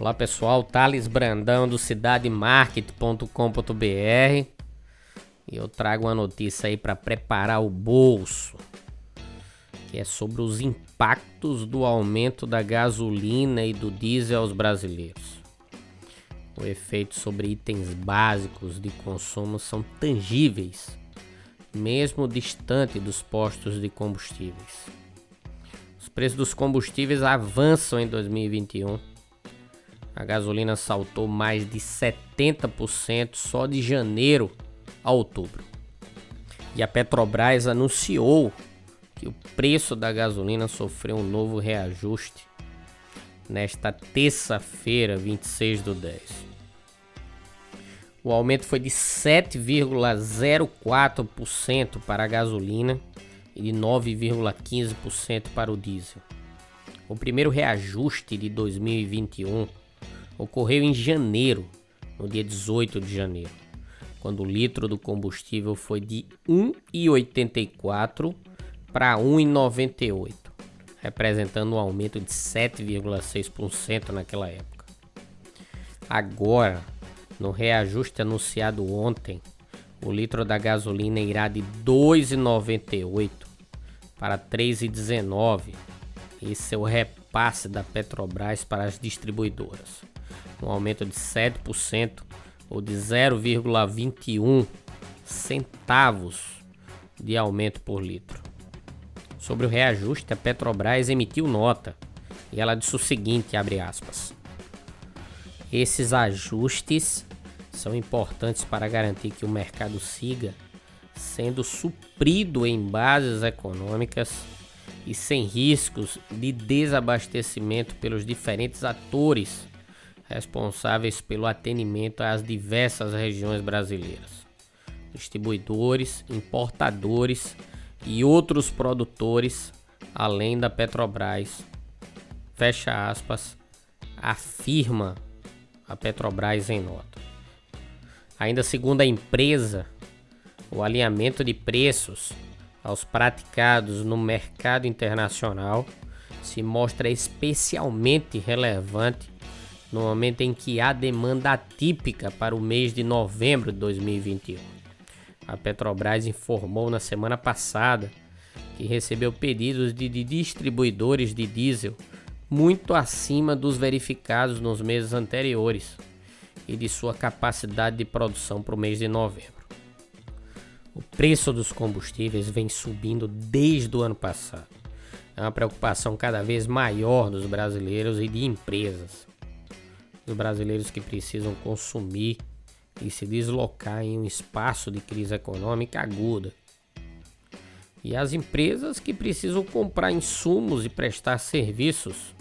Olá pessoal, Thales Brandão do cidademarket.com.br e eu trago uma notícia aí para preparar o bolso, que é sobre os impactos do aumento da gasolina e do diesel aos brasileiros. O efeito sobre itens básicos de consumo são tangíveis, mesmo distante dos postos de combustíveis. Os preços dos combustíveis avançam em 2021 a gasolina saltou mais de 70% só de janeiro a outubro. E a Petrobras anunciou que o preço da gasolina sofreu um novo reajuste nesta terça-feira, 26 do 10. O aumento foi de 7,04% para a gasolina e de 9,15% para o diesel. O primeiro reajuste de 2021 ocorreu em janeiro, no dia 18 de janeiro, quando o litro do combustível foi de 1,84 para 1,98, representando um aumento de 7,6% naquela época. Agora, no reajuste anunciado ontem, o litro da gasolina irá de 2,98 para 3,19. Esse é o repasse da Petrobras para as distribuidoras um aumento de 7% ou de 0,21 centavos de aumento por litro. Sobre o reajuste, a Petrobras emitiu nota e ela disse o seguinte, abre aspas: Esses ajustes são importantes para garantir que o mercado siga sendo suprido em bases econômicas e sem riscos de desabastecimento pelos diferentes atores responsáveis pelo atendimento às diversas regiões brasileiras. Distribuidores, importadores e outros produtores, além da Petrobras. Fecha aspas, afirma a Petrobras em nota. Ainda segundo a empresa, o alinhamento de preços aos praticados no mercado internacional se mostra especialmente relevante no momento em que há demanda atípica para o mês de novembro de 2021. A Petrobras informou na semana passada que recebeu pedidos de, de distribuidores de diesel muito acima dos verificados nos meses anteriores e de sua capacidade de produção para o mês de novembro. O preço dos combustíveis vem subindo desde o ano passado. É uma preocupação cada vez maior dos brasileiros e de empresas dos brasileiros que precisam consumir e se deslocar em um espaço de crise econômica aguda. E as empresas que precisam comprar insumos e prestar serviços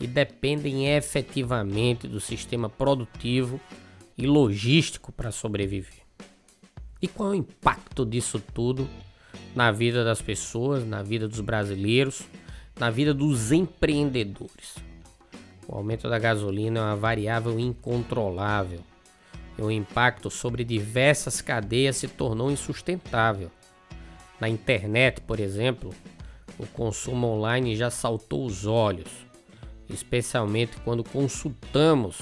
e dependem efetivamente do sistema produtivo e logístico para sobreviver. E qual é o impacto disso tudo na vida das pessoas, na vida dos brasileiros, na vida dos empreendedores? O aumento da gasolina é uma variável incontrolável e o impacto sobre diversas cadeias se tornou insustentável. Na internet, por exemplo, o consumo online já saltou os olhos, especialmente quando consultamos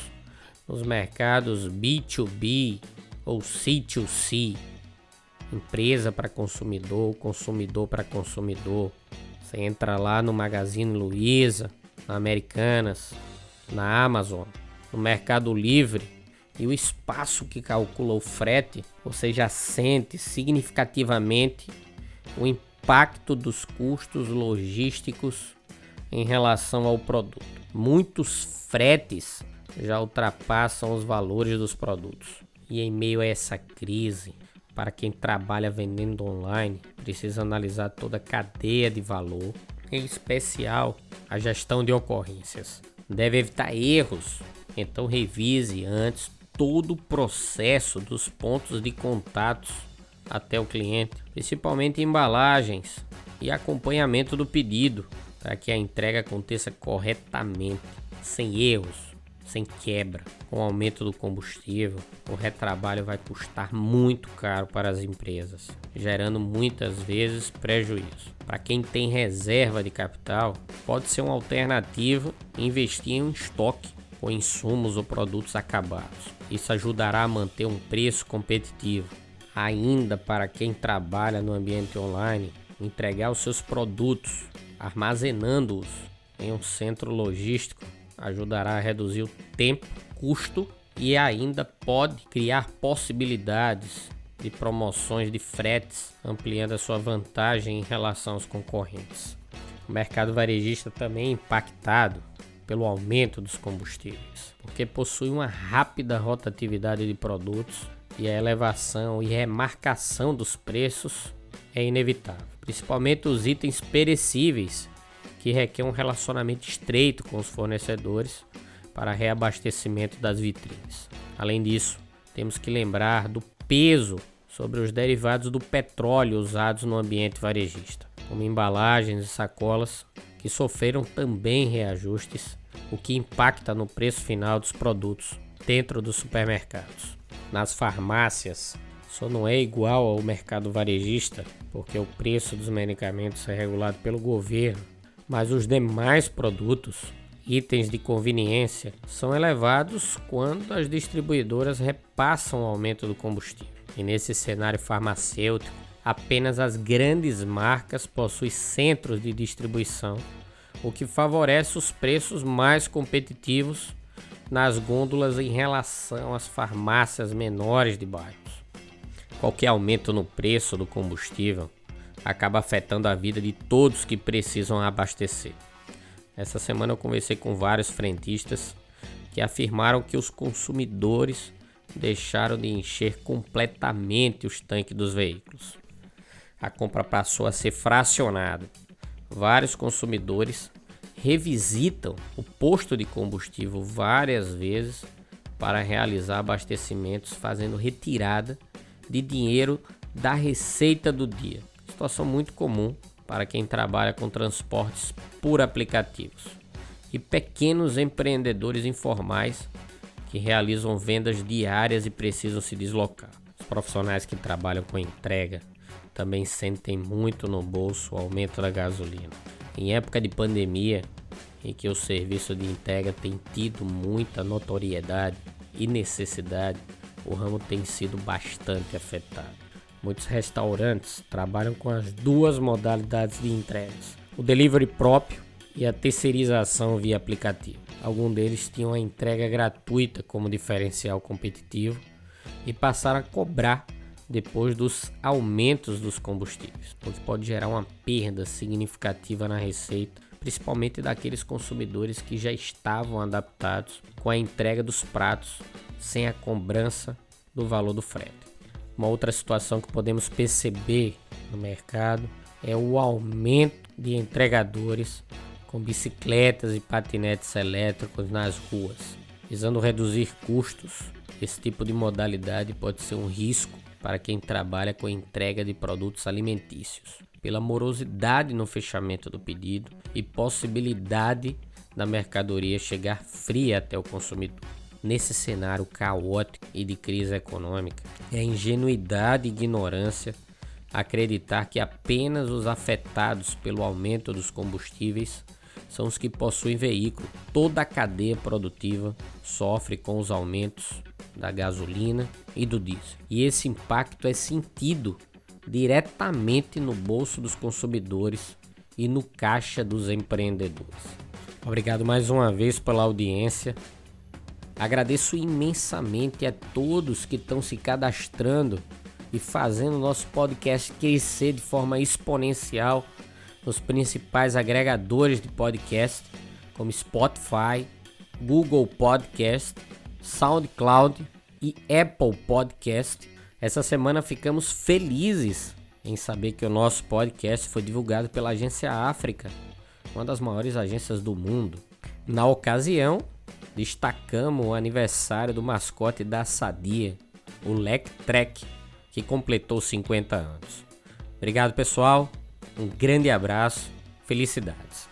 nos mercados B2B ou C2C, empresa para consumidor, consumidor para consumidor. Você entra lá no Magazine Luiza, na Americanas, na Amazon, no Mercado Livre e o espaço que calcula o frete, você já sente significativamente o impacto dos custos logísticos em relação ao produto. Muitos fretes já ultrapassam os valores dos produtos. E em meio a essa crise, para quem trabalha vendendo online, precisa analisar toda a cadeia de valor, em especial a gestão de ocorrências deve evitar erros, então revise antes todo o processo dos pontos de contatos até o cliente, principalmente embalagens e acompanhamento do pedido, para que a entrega aconteça corretamente, sem erros, sem quebra. Com o aumento do combustível, o retrabalho vai custar muito caro para as empresas, gerando muitas vezes prejuízo. Para quem tem reserva de capital, pode ser uma alternativa investir em um estoque com insumos ou produtos acabados. Isso ajudará a manter um preço competitivo. Ainda para quem trabalha no ambiente online, entregar os seus produtos, armazenando-os em um centro logístico, ajudará a reduzir o tempo, custo e ainda pode criar possibilidades de promoções de fretes, ampliando a sua vantagem em relação aos concorrentes. O mercado varejista também é impactado pelo aumento dos combustíveis, porque possui uma rápida rotatividade de produtos e a elevação e remarcação dos preços é inevitável, principalmente os itens perecíveis que requer um relacionamento estreito com os fornecedores para reabastecimento das vitrines. Além disso, temos que lembrar do peso sobre os derivados do petróleo usados no ambiente varejista, como embalagens e sacolas, que sofreram também reajustes, o que impacta no preço final dos produtos dentro dos supermercados. Nas farmácias, só não é igual ao mercado varejista, porque o preço dos medicamentos é regulado pelo governo mas os demais produtos, itens de conveniência, são elevados quando as distribuidoras repassam o aumento do combustível. E nesse cenário farmacêutico, apenas as grandes marcas possuem centros de distribuição, o que favorece os preços mais competitivos nas gôndolas em relação às farmácias menores de bairros. Qualquer aumento no preço do combustível acaba afetando a vida de todos que precisam abastecer. Essa semana eu conversei com vários frentistas que afirmaram que os consumidores deixaram de encher completamente os tanques dos veículos. A compra passou a ser fracionada. Vários consumidores revisitam o posto de combustível várias vezes para realizar abastecimentos, fazendo retirada de dinheiro da receita do dia situação muito comum para quem trabalha com transportes por aplicativos e pequenos empreendedores informais que realizam vendas diárias e precisam se deslocar. Os profissionais que trabalham com entrega também sentem muito no bolso o aumento da gasolina. Em época de pandemia, em que o serviço de entrega tem tido muita notoriedade e necessidade, o ramo tem sido bastante afetado. Muitos restaurantes trabalham com as duas modalidades de entregas: o delivery próprio e a terceirização via aplicativo. Alguns deles tinham a entrega gratuita como diferencial competitivo e passaram a cobrar depois dos aumentos dos combustíveis, o que pode gerar uma perda significativa na receita, principalmente daqueles consumidores que já estavam adaptados com a entrega dos pratos sem a cobrança do valor do frete. Uma outra situação que podemos perceber no mercado é o aumento de entregadores com bicicletas e patinetes elétricos nas ruas. Visando reduzir custos, esse tipo de modalidade pode ser um risco para quem trabalha com entrega de produtos alimentícios, pela morosidade no fechamento do pedido e possibilidade da mercadoria chegar fria até o consumidor. Nesse cenário caótico e de crise econômica, é ingenuidade e ignorância acreditar que apenas os afetados pelo aumento dos combustíveis são os que possuem veículo. Toda a cadeia produtiva sofre com os aumentos da gasolina e do diesel. E esse impacto é sentido diretamente no bolso dos consumidores e no caixa dos empreendedores. Obrigado mais uma vez pela audiência. Agradeço imensamente a todos que estão se cadastrando e fazendo o nosso podcast crescer de forma exponencial nos principais agregadores de podcast, como Spotify, Google Podcast, SoundCloud e Apple Podcast. Essa semana ficamos felizes em saber que o nosso podcast foi divulgado pela Agência África, uma das maiores agências do mundo. Na ocasião, destacamos o aniversário do mascote da Sadia, o Lec Trek, que completou 50 anos. Obrigado, pessoal. Um grande abraço. Felicidades.